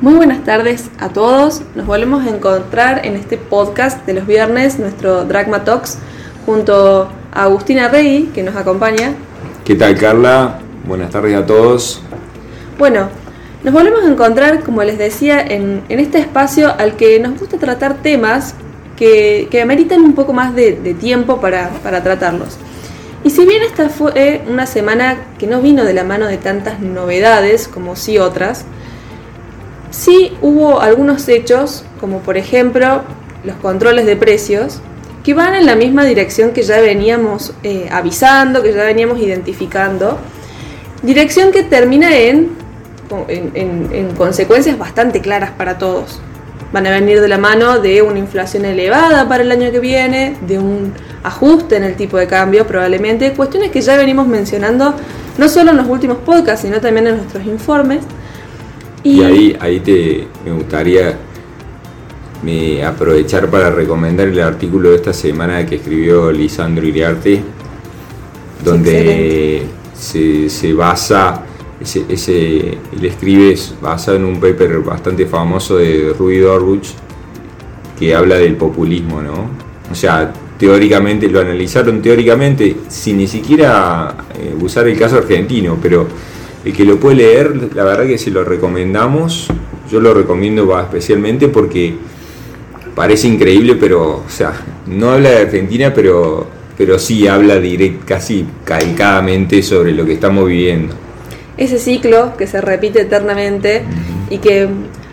Muy buenas tardes a todos. Nos volvemos a encontrar en este podcast de los viernes, nuestro Dragma Talks, junto a Agustina Rey, que nos acompaña. ¿Qué tal, Carla? Buenas tardes a todos. Bueno, nos volvemos a encontrar, como les decía, en, este espacio al que nos gusta tratar temas que, que ameritan un poco más de, tiempo para, para tratarlos. Y si bien esta fue una semana que no vino de la mano de tantas novedades como sí otras, Sí hubo algunos hechos, como por ejemplo los controles de precios, que van en la misma dirección que ya veníamos eh, avisando, que ya veníamos identificando. Dirección que termina en, en, consecuencias bastante claras para todos. Van a venir de la mano de una inflación elevada para el año que viene, de un ajuste en el tipo de cambio probablemente, cuestiones que ya venimos mencionando no solo en los últimos podcasts, sino también en nuestros informes. Y, ahí, ahí te, me gustaría me, aprovechar para recomendar el artículo de esta semana que escribió Lisandro Iriarte, donde se, basa, ese, ese, él escribe basado en un paper bastante famoso de Rudy Dorbuch que habla del populismo, ¿no? O sea, teóricamente, lo analizaron teóricamente, sin ni siquiera eh, usar el caso argentino, pero el que lo puede leer, la verdad que si lo recomendamos. Yo lo recomiendo especialmente porque parece increíble, pero, o sea, no habla de Argentina, pero, pero sí habla direct, casi calcadamente sobre lo que estamos viviendo. Ese ciclo que se repite eternamente y que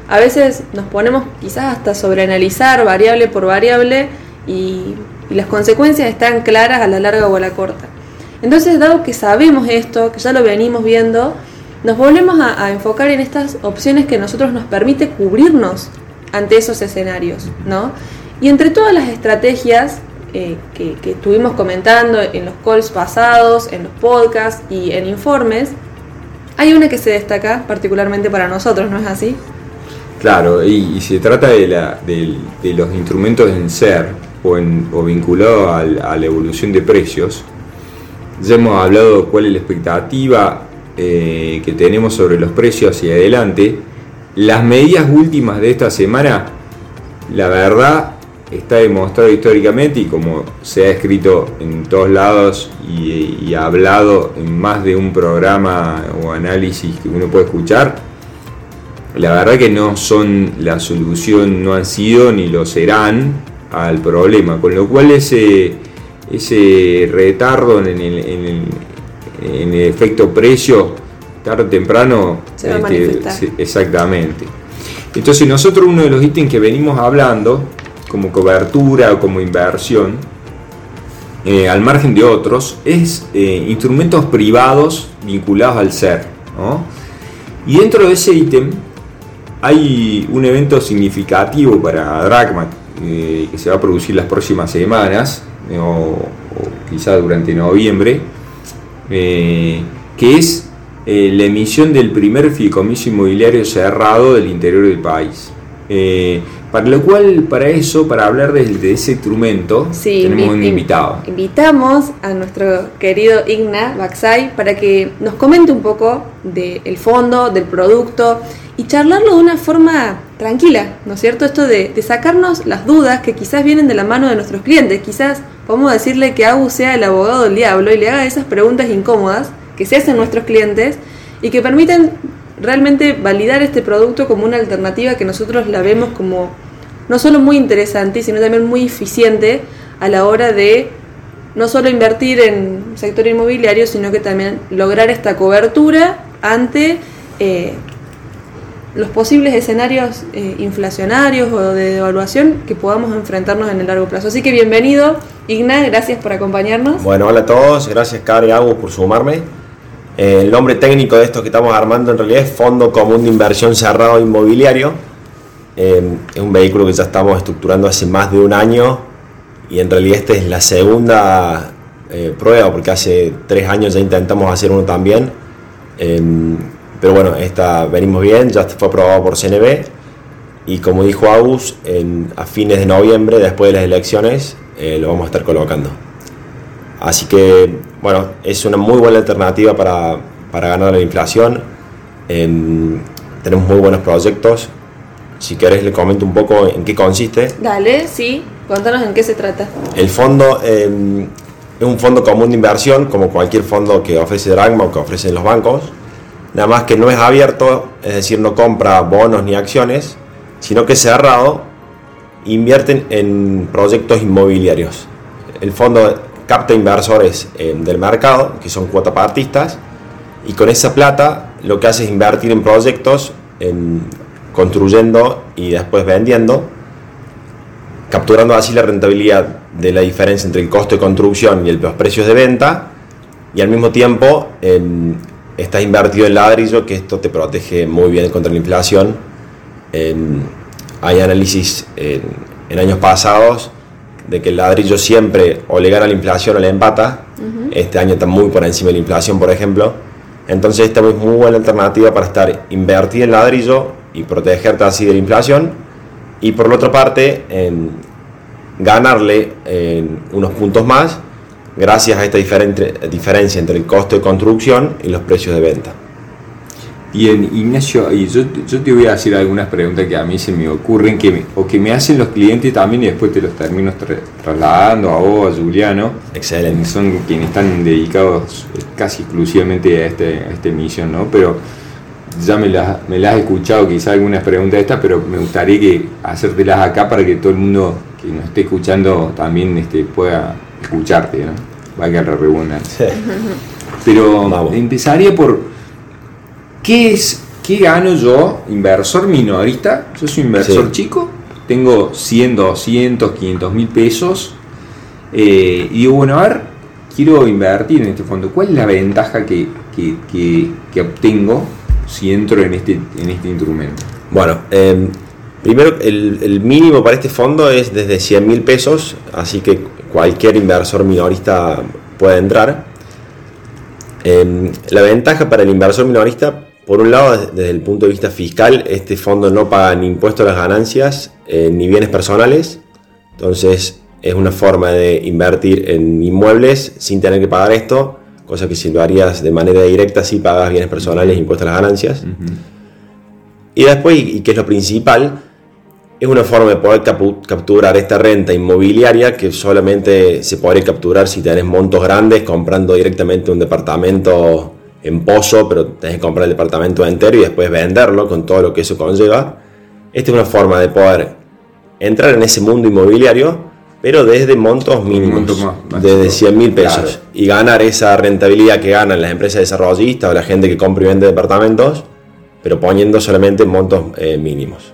a veces nos ponemos quizás hasta sobreanalizar variable por variable y, y las consecuencias están claras a la larga o a la corta. Entonces, dado que sabemos esto, que ya lo venimos viendo, nos volvemos a, enfocar en estas opciones que nosotros nos permite cubrirnos ante esos escenarios, ¿no? Y entre todas las estrategias eh, que, estuvimos comentando en los calls pasados, en los podcasts y en informes, hay una que se destaca particularmente para nosotros, ¿no es así? Claro, y, se trata de, la, de, los instrumentos en ser o, vinculado a la evolución de precios ya hemos hablado cuál es la expectativa eh, que tenemos sobre los precios hacia adelante. Las medidas últimas de esta semana, la verdad, está demostrado históricamente y como se ha escrito en todos lados y, y hablado en más de un programa o análisis que uno puede escuchar, la verdad que no son la solución, no han sido ni lo serán al problema, con lo cual ese ese retardo en el, en el, efecto precio, tarde o temprano, se va a este, exactamente. Entonces nosotros uno de los ítems que venimos hablando, como cobertura o como inversión, eh, al margen de otros, es eh, instrumentos privados vinculados al ser. Y dentro de ese ítem hay un evento significativo para Dragma eh, que se va a producir las próximas semanas, o, quizá durante noviembre, eh, que es eh, la emisión del primer fideicomiso inmobiliario cerrado del interior del país. Para lo cual, para eso, para hablar de, ese instrumento, tenemos un invitado. Invitamos a nuestro querido Igna Baxay para que nos comente un poco del fondo, del producto y charlarlo de una forma tranquila, ¿no es cierto? Esto de, de, sacarnos las dudas que quizás vienen de la mano de nuestros clientes. Quizás podemos decirle que Agu sea el abogado del diablo y le haga esas preguntas incómodas que se hacen nuestros clientes y que permiten realmente validar este producto como una alternativa que nosotros la vemos como no solo muy interesante, sino también muy eficiente a la hora de no solo invertir en sector inmobiliario, sino que también lograr esta cobertura ante eh, los posibles escenarios eh, inflacionarios o de devaluación que podamos enfrentarnos en el largo plazo. Así que bienvenido, Igna, gracias por acompañarnos. Bueno, hola a todos, gracias Cari y por sumarme. Eh, el nombre técnico de esto que estamos armando en realidad es Fondo Común de Inversión Cerrado Inmobiliario. Eh, es un vehículo que ya estamos estructurando hace más de un año y en realidad esta es la segunda prueba porque hace tres años ya intentamos hacer uno también pero bueno, esta, venimos bien, ya fue aprobado por CNB y como dijo Agus, a fines de noviembre, después de las elecciones, eh, lo vamos a estar colocando. Así que, bueno, es una muy buena alternativa para, ganar la inflación. tenemos muy buenos proyectos. Si querés le comento un poco en qué consiste. Dale, sí, contanos en qué se trata. El fondo eh, es un fondo común de inversión, como cualquier fondo que ofrece Dragma o que ofrecen los bancos. Nada más que no es abierto, es decir, no compra bonos ni acciones, sino que cerrado invierten en proyectos inmobiliarios. El fondo capta inversores eh, del mercado, que son cuotapartistas, y con esa plata lo que hace es invertir en proyectos, en construyendo y después vendiendo, capturando así la rentabilidad de la diferencia entre el costo de construcción y los precios de venta, y al mismo tiempo eh, estás invertido en ladrillo, que esto te protege muy bien contra la inflación. hay análisis en, años pasados de que el ladrillo siempre o le gana la inflación o le empata. Este año está muy por encima de la inflación, por ejemplo. Entonces esta es muy buena alternativa para estar invertido en ladrillo y protegerte así de la inflación. Y por la otra parte, en ganarle en unos puntos más gracias a esta diferente, diferencia entre el costo de construcción y los precios de venta. Bien, Ignacio, y yo, yo, te voy a hacer algunas preguntas que a mí se me ocurren que o que me hacen los clientes también y después te los termino trasladando a vos, a Juliano. Excelente. Son quienes están dedicados casi exclusivamente a, este, a esta emisión, ¿no? Pero ya me las, me las he escuchado quizá algunas preguntas de estas, pero me gustaría que hacértelas acá para que todo el mundo que nos esté escuchando también este, pueda escucharte, ¿no? Vaya la redundancia. Pero empezaría por ¿qué es qué gano yo, inversor minorista? Yo soy inversor chico, tengo 100, 200, 500 mil pesos eh, y digo, bueno, a ver, quiero invertir en este fondo. ¿Cuál es la ventaja que, que, obtengo si entro en este, en este instrumento? Bueno, em, primero el, el, mínimo para este fondo es desde 100 mil pesos, así que cualquier inversor minorista puede entrar. Em, la ventaja para el inversor minorista, por un lado, desde el punto de vista fiscal, este fondo no paga ni impuestos a las ganancias eh, ni bienes personales. Entonces, es una forma de invertir en inmuebles sin tener que pagar esto, cosa que si lo harías de manera directa, sí pagas bienes personales e impuestos a las ganancias. Y después, y que es lo principal, es una forma de poder capturar esta renta inmobiliaria que solamente se puede capturar si tenés montos grandes comprando directamente un departamento en pozo, pero tenés que comprar el departamento entero y después venderlo con todo lo que eso conlleva. Esta es una forma de poder entrar en ese mundo inmobiliario, pero desde montos mínimos, desde 100 mil pesos, y ganar esa rentabilidad que ganan las empresas desarrollistas o la gente que compra y vende departamentos, pero poniendo solamente montos eh, mínimos.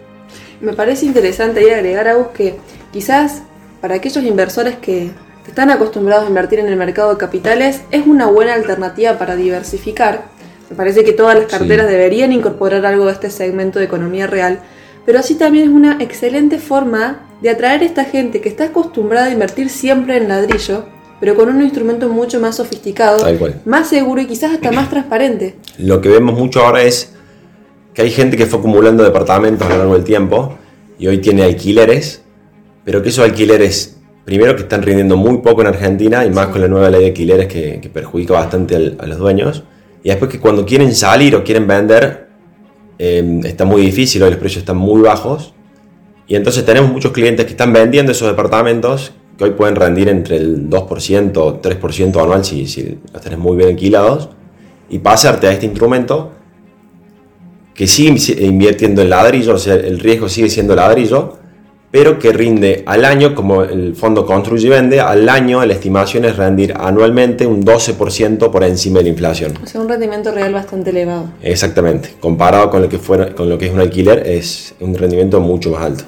Me parece interesante ahí agregar algo que quizás para aquellos inversores que, están acostumbrados a invertir en el mercado de capitales es una buena alternativa para diversificar. Me parece que todas las carteras deberían incorporar algo de este segmento de economía real, pero así también es una excelente forma de atraer a esta gente que está acostumbrada a invertir siempre en ladrillo, pero con un instrumento mucho más sofisticado, más seguro y quizás hasta más transparente. Lo que vemos mucho ahora es que hay gente que fue acumulando departamentos a lo largo del tiempo y hoy tiene alquileres, pero que esos alquileres, primero que están rindiendo muy poco en Argentina y más con la nueva ley de alquileres que, perjudica bastante a los dueños, y después que cuando quieren salir o quieren vender, em, está muy difícil, hoy los precios están muy bajos, y entonces tenemos muchos clientes que están vendiendo esos departamentos que hoy pueden rendir entre el 2% o 3% anual si, si los tenés muy bien alquilados, y pasarte a este instrumento que sigue invirtiendo en ladrillo, o sea, el riesgo sigue siendo ladrillo, pero que rinde al año, como el fondo construye y vende, al año la estimación es rendir anualmente un 12% por encima de la inflación. O sea, un rendimiento real bastante elevado. Exactamente, comparado con lo que, fuera, con lo que es un alquiler, es un rendimiento mucho más alto.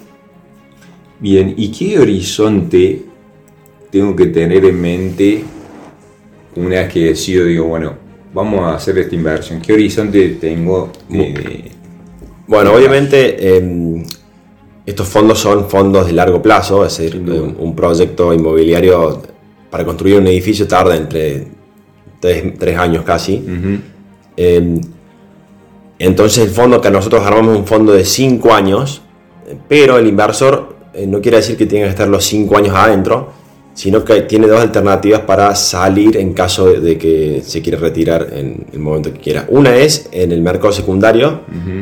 Bien, ¿y qué horizonte tengo que tener en mente una vez que decido, digo, bueno, vamos a hacer esta inversión? ¿Qué horizonte tengo? Bueno, obviamente em, estos fondos son fondos de largo plazo, es decir, un, proyecto inmobiliario para construir un edificio tarda entre tres, años casi. Em, entonces el fondo que nosotros armamos un fondo de cinco años, pero el inversor eh, no quiere decir que tenga que estar los cinco años adentro, sino que tiene dos alternativas para salir en caso de que se quiera retirar en el momento que quiera. Una es en el mercado secundario,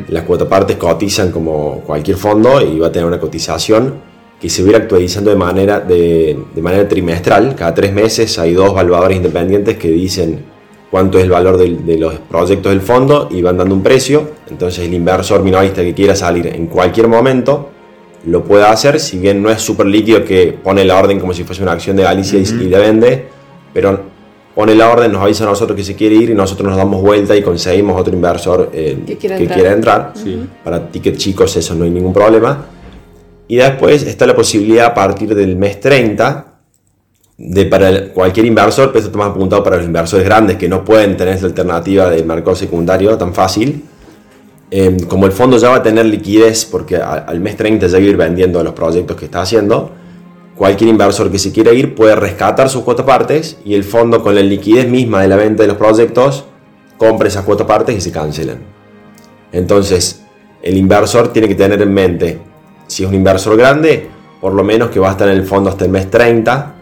las cuotapartes cotizan como cualquier fondo y va a tener una cotización que se va actualizando de manera, de, manera trimestral. Cada tres meses hay dos evaluadores independientes que dicen cuánto es el valor de, los proyectos del fondo y van dando un precio. Entonces el inversor minorista que quiera salir en cualquier momento lo puede hacer, si bien no es súper líquido que pone la orden como si fuese una acción de Galicia y, le vende, pero pone la orden, nos avisa a nosotros que se quiere ir y nosotros nos damos vuelta y conseguimos otro inversor eh, que, quiera entrar. Para tickets chicos eso no hay ningún problema. Y después está la posibilidad a partir del mes 30 de para cualquier inversor, pero esto está más apuntado para los inversores grandes que no pueden tener esa alternativa del mercado secundario tan fácil Em, como el fondo ya va a tener liquidez porque al mes 30 ya va a ir vendiendo los proyectos que está haciendo, cualquier inversor que se quiera ir puede rescatar sus cuotas partes y el fondo con la liquidez misma de la venta de los proyectos compra esas cuotas partes y se cancelan. Entonces, el inversor tiene que tener en mente, si es un inversor grande, por lo menos que va a estar en el fondo hasta el mes 30.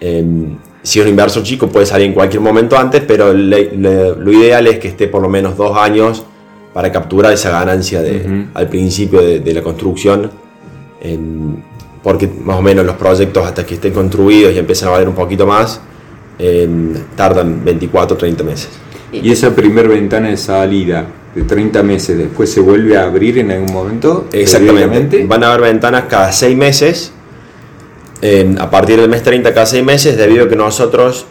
Em, si es un inversor chico puede salir en cualquier momento antes, pero lo ideal es que esté por lo menos dos años para capturar esa ganancia de, al principio de, la construcción, porque más o menos los proyectos hasta que estén construidos y empiezan a valer un poquito más, tardan 24 o 30 meses. ¿Y esa primera ventana de salida de 30 meses después se vuelve a abrir en algún momento? Exactamente. Van a haber ventanas cada 6 meses. a partir del mes 30 cada 6 meses, debido a que nosotros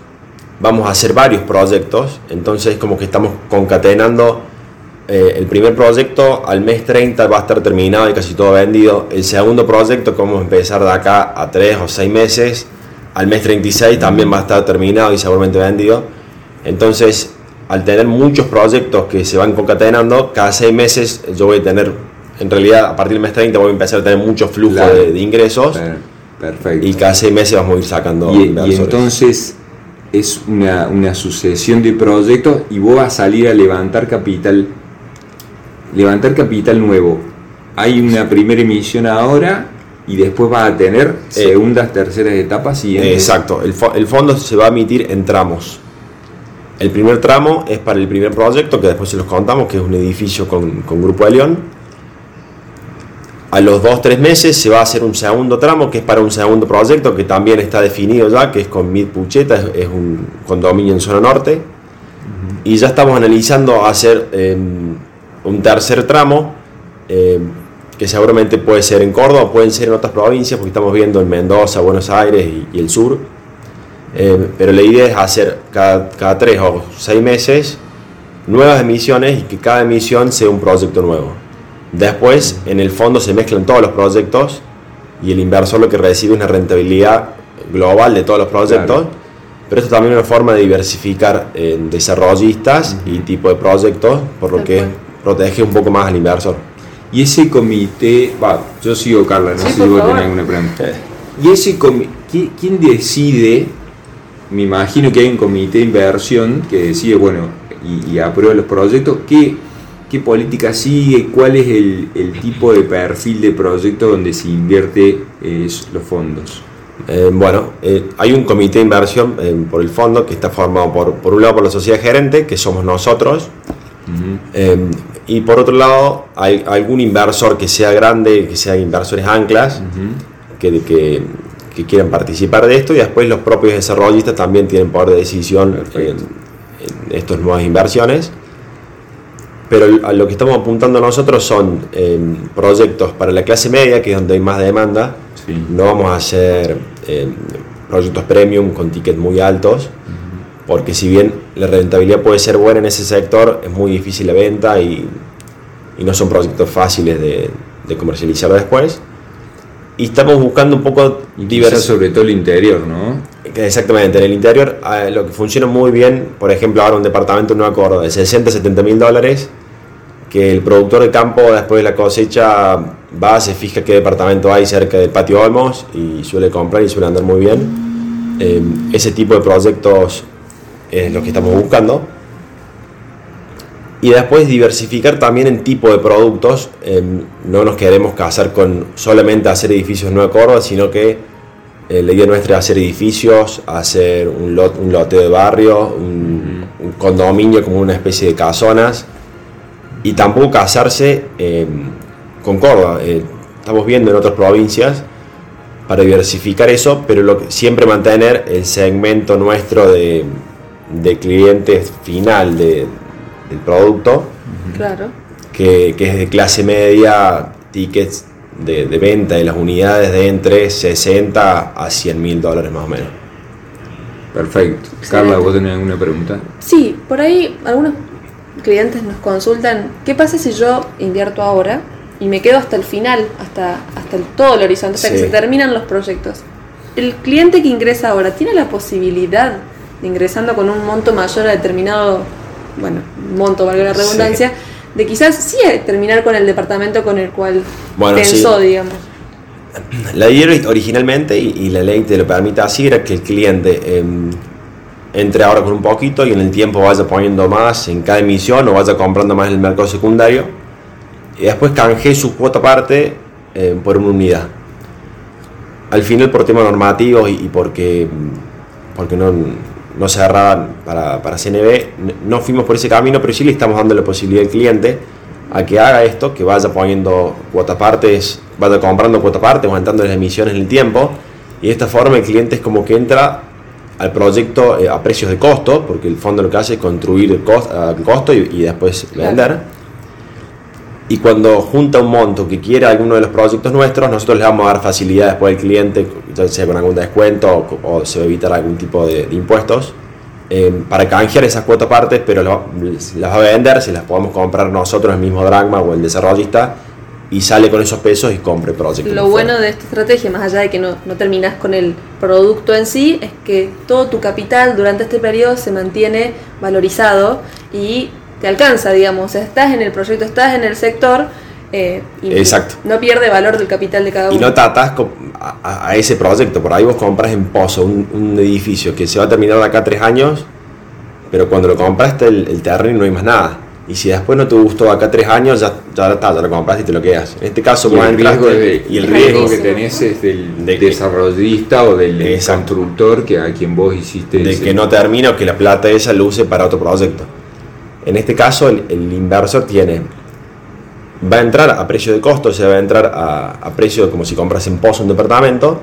vamos a hacer varios proyectos, entonces como que estamos concatenando eh, el primer proyecto al mes 30 va a estar terminado y casi todo vendido. El segundo proyecto, como empezar de acá a 3 o 6 meses, al mes 36 también va a estar terminado y seguramente vendido. Entonces, al tener muchos proyectos que se van concatenando, cada 6 meses yo voy a tener, en realidad a partir del mes 30 voy a empezar a tener mucho flujo de, ingresos. Perfecto. Y cada 6 meses vamos a ir sacando. Y, y entonces es una, una sucesión de proyectos y vos vas a salir a levantar capital levantar capital nuevo. Hay una primera emisión ahora y después va a tener segundas, terceras etapas y Exacto, el, el, fondo se va a emitir en tramos. El primer tramo es para el primer proyecto, que después se los contamos, que es un edificio con, con Grupo de León. A los 2-3 meses se va a hacer un segundo tramo, que es para un segundo proyecto, que también está definido ya, que es con Mid Pucheta, es, un condominio en zona norte. Y ya estamos analizando hacer... Em, un tercer tramo, eh, que seguramente puede ser en Córdoba, pueden ser en otras provincias, porque estamos viendo en Mendoza, Buenos Aires y, el sur. Eh, pero la idea es hacer cada, cada, tres o seis meses nuevas emisiones y que cada emisión sea un proyecto nuevo. Después, en el fondo se mezclan todos los proyectos y el inversor lo que recibe es una rentabilidad global de todos los proyectos. Pero esto también es una forma de diversificar en desarrollistas y tipo de proyectos, por lo que protege un poco más al inversor. Y ese comité, va, yo sigo Carla, no sé si vos tenés alguna pregunta. Y ese comité, ¿quién decide? Me imagino que hay un comité de inversión que decide, bueno, y, aprueba los proyectos. ¿Qué, ¿Qué política sigue? ¿Cuál es el, el tipo de perfil de proyecto donde se invierte eh, los fondos? Eh, bueno, eh, hay un comité de inversión por el fondo que está formado por, por un lado por la sociedad gerente, que somos nosotros, y por otro lado, hay algún inversor que sea grande, que sea inversores anclas, que, que, quieran participar de esto, y después los propios desarrollistas también tienen poder de decisión en, estas nuevas inversiones. Pero a lo que estamos apuntando nosotros son em, proyectos para la clase media, que es donde hay más demanda. No vamos a hacer em, proyectos premium con tickets muy altos porque si bien la rentabilidad puede ser buena en ese sector, es muy difícil la venta y, no son proyectos fáciles de, comercializar después. Y estamos buscando un poco diversos. sobre todo el interior, ¿no? Exactamente, en el interior lo que funciona muy bien, por ejemplo, ahora un departamento no acuerdo de 60, 70 mil dólares, que el productor de campo después de la cosecha va, se fija qué departamento hay cerca del patio Olmos y suele comprar y suele andar muy bien. Eh, ese tipo de proyectos es lo que estamos buscando. Y después diversificar también en tipo de productos. no nos queremos casar con solamente hacer edificios no Córdoba, sino que eh, la idea nuestra es hacer edificios, hacer un, lot, un loteo de barrio, un, un condominio como una especie de casonas y tampoco casarse eh, con Córdoba. Eh, estamos viendo en otras provincias para diversificar eso, pero lo que- siempre mantener el segmento nuestro de, de cliente final de- del producto, Claro. que, que es de clase media, tickets de, de venta de las unidades de entre 60 a 100 mil dólares más o menos. Perfecto. Excelente. Carla, ¿vos tenés alguna pregunta? Sí, por ahí algunos clientes nos consultan, ¿qué pasa si yo invierto ahora y me quedo hasta el final, hasta, hasta el, todo el horizonte, hasta que se terminan los proyectos? El cliente que ingresa ahora tiene la posibilidad ingresando con un monto mayor a determinado, bueno, monto, valga la Sí. redundancia, de quizás sí terminar con el departamento con el cual Bueno, pensó, sí. digamos. La idea originalmente, y, y la ley te lo permite así, era que el cliente em, entre ahora con un poquito y en el tiempo vaya poniendo más en cada emisión o vaya comprando más en el mercado secundario y después canje su cuota aparte eh, por una unidad. Al final por temas normativos y, y porque, porque no, no cerraban para, para CNB, no fuimos por ese camino, pero sí le estamos dando la posibilidad al cliente a que haga esto, que vaya poniendo cuota partes, vaya comprando cuota partes, aumentando las emisiones en el tiempo, y de esta forma el cliente es como que entra al proyecto eh, a precios de costo, porque el fondo lo que hace es construir el, costo y, y después Claro. Y cuando junta un monto que quiera alguno de los proyectos nuestros, nosotros le vamos a dar facilidad después al cliente, ya sea con algún descuento o, o se va a evitar algún tipo de, de impuestos, eh, para canjear esas cuotas partes, pero lo- las va a vender, se las podemos comprar nosotros, el mismo Dragma o el desarrollista, y sale con esos pesos y compre proyectos. Lo bueno de esta estrategia, más allá de que no, no terminas con el producto en sí, es que todo tu capital durante este periodo se mantiene valorizado y te alcanza, digamos. O sea, estás en el proyecto, estás en el sector eh, y Exacto. no pierde valor del capital de cada uno. Y no te atas co- a, ese proyecto. Por ahí vos compras en Pozo un, un edificio que se va a terminar de acá tres años, pero cuando lo compraste el, el terreno y no hay más nada. Y si después no te gustó de acá tres años, ya, ya está, ya lo compraste y te lo quedas. En este caso, Y el riesgo, de- y el es riesgo que tenés es del De que- desarrollista o del Exacto. constructor que a quien vos hiciste de ese- que no termina o que la plata esa lo use para otro proyecto. En este caso, el, inversor tiene va a entrar a precio de costo, o sea, va a entrar a, precio como si compras en pozo un departamento,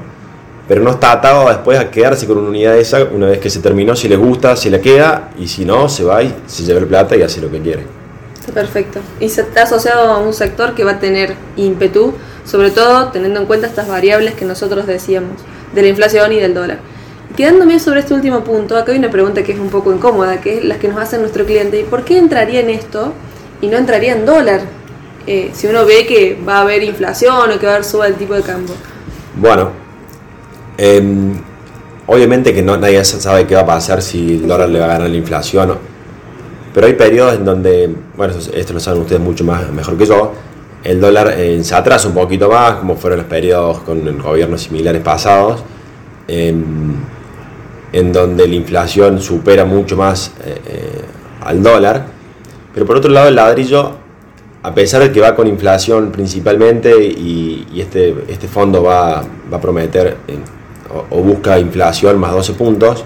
pero no está atado después a quedarse con una unidad esa, una vez que se terminó, si le gusta, se la queda, y si no, se va y se lleva el plata y hace lo que quiere. Perfecto. Y se está asociado a un sector que va a tener ímpetu, sobre todo teniendo en cuenta estas variables que nosotros decíamos, de la inflación y del dólar. Quedándome sobre este último punto, acá hay una pregunta que es un poco incómoda, que es la que nos hace nuestro cliente. ¿Y por qué entraría en esto y no entraría en dólar? Eh, si uno ve que va a haber inflación o que va a haber suba el tipo de cambio. Bueno, em, obviamente que no, nadie sabe qué va a pasar si el dólar le va a ganar la inflación, o- pero hay periodos en donde, bueno, esto, esto lo saben ustedes mucho más mejor que yo, el dólar eh, se atrasa un poquito más, como fueron los periodos con gobiernos similares pasados, em, en donde la inflación supera mucho más eh, eh, al dólar, pero por otro lado el ladrillo a pesar de que va con inflación principalmente y, este, este fondo va, va a prometer o, busca inflación más 12 puntos,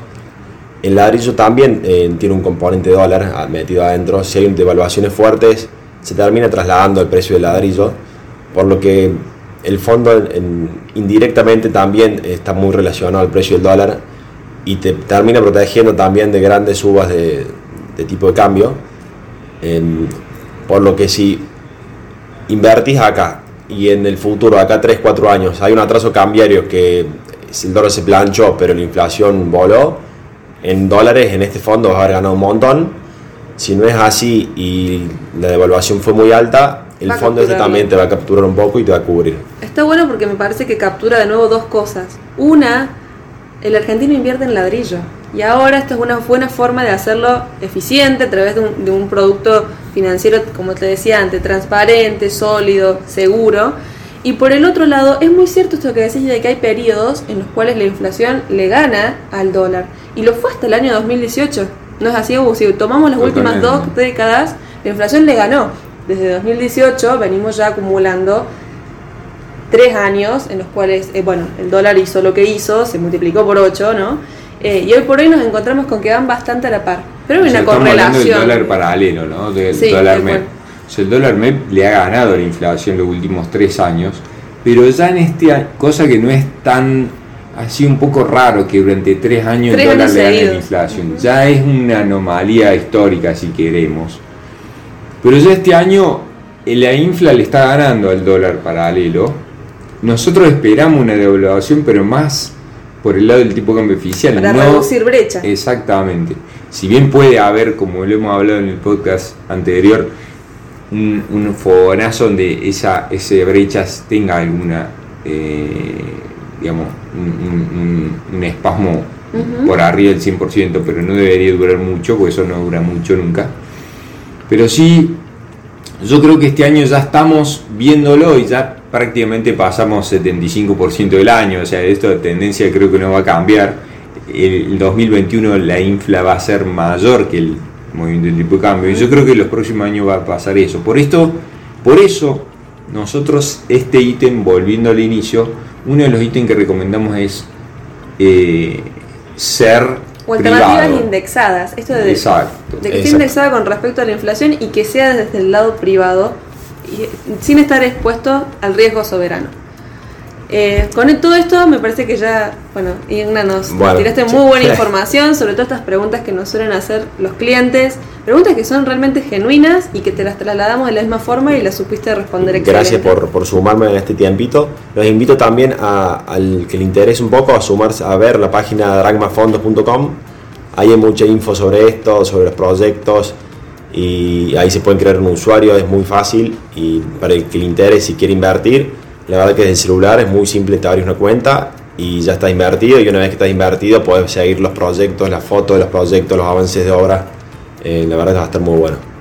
el ladrillo también eh, tiene un componente dólar ah, metido adentro. Si hay devaluaciones fuertes, se termina trasladando el precio del ladrillo, por lo que el fondo en- indirectamente también está muy relacionado al precio del dólar y te termina protegiendo también de grandes subas de, de tipo de cambio. Em, por lo que si invertís acá y en el futuro, acá 3, 4 años, hay un atraso cambiario que el dólar se planchó pero la inflación voló, en dólares en este fondo vas a haber ganado un montón. Si no es así y la devaluación fue muy alta, el Va a fondo este también te va a capturar un poco y te va a cubrir. Está bueno porque me parece que captura de nuevo dos cosas. Una, el argentino invierte en ladrillo. Y ahora esta es una buena forma de hacerlo eficiente a través de un, de un producto financiero, como te decía antes, transparente, sólido, seguro. Y por el otro lado, es muy cierto esto que decís de que hay periodos en los cuales la inflación le gana al dólar. Y lo fue hasta el año 2018. ¿No es así? Hugo? Si tomamos las últimas dos décadas, la inflación le ganó. Desde 2018 venimos ya acumulando tres años en los cuales, eh, bueno, el dólar hizo lo que hizo, se multiplicó por 8, ¿no? Eh, y hoy por hoy nos encontramos con que van bastante a la par. Pero hay O sea, una correlación. del dólar paralelo, ¿no? Del Sí, dólar MEP. cual. O sea, el dólar MEP le ha ganado la inflación los últimos tres años, pero ya en este año, cosa que no es tan así un poco raro que durante tres años Tres el dólar años le gane la inflación. Ya es una anomalía histórica si queremos. Pero ya este año eh, la infla le está ganando al dólar paralelo. Nosotros esperamos una devaluación, pero más por el lado del tipo de cambio oficial. Para no- reducir brecha. Exactamente. Si bien puede haber, como lo hemos hablado en el podcast anterior, un, un fogonazo donde esa, ese brecha tenga alguna, eh, digamos, un, un- un- un espasmo por arriba del 100%, pero no debería durar mucho, porque eso no dura mucho nunca. Pero sí, yo creo que este año ya estamos viéndolo y ya prácticamente pasamos 75% del año, o sea, esto de tendencia creo que no va a cambiar. El 2021 la infla va a ser mayor que el movimiento del tipo de cambio y yo creo que los próximos años va a pasar eso. Por esto, por eso nosotros este ítem, volviendo al inicio, uno de los ítems que recomendamos es eh, ser O alternativas privado. indexadas. Esto de, Exacto. de que esté indexada con respecto a la inflación y que sea desde el lado privado y sin estar expuesto al riesgo soberano. Eh, con todo esto me parece que ya, bueno, Igna nos, Bueno, tiraste muy buena información sobre todas estas preguntas que nos suelen hacer los clientes, preguntas que son realmente genuinas y que te las trasladamos de la misma forma y las supiste responder Gracias excelente. por, por sumarme en este tiempito. Los invito también a- al que le interese un poco a sumarse a ver la página dragmafondos.com. Ahí hay mucha info sobre esto, sobre los proyectos y ahí se pueden crear un usuario, es muy fácil y para el que le interese si quiere invertir, la verdad que desde el celular es muy simple, te abres una cuenta y ya está invertido y una vez que estás invertido puedes seguir los proyectos, las fotos de los proyectos, los avances de obra. Eh, la verdad que va a estar muy bueno.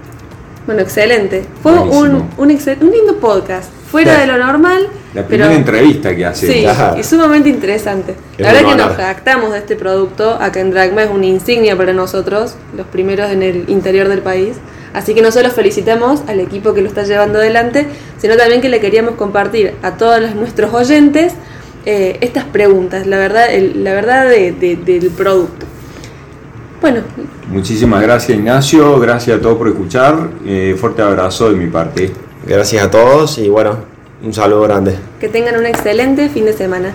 Bueno, excelente. Fue un, un, excel- un lindo podcast, fuera de lo normal, La primera pero entrevista que hacemos. Sí, y sumamente interesante. Es La verdad que nos jactamos de este producto. Acá en Dragma es una insignia para nosotros, los primeros en el interior del país. Así que no solo felicitamos al equipo que lo está llevando adelante, sino también que le queríamos compartir a todos los- nuestros oyentes eh, estas preguntas, la verdad, el- la verdad de- de- del producto. Bueno, Muchísimas gracias Ignacio, gracias a todos por escuchar. Eh, fuerte abrazo de mi parte. Gracias a todos y bueno, un saludo grande. que tengan un excelente fin de semana.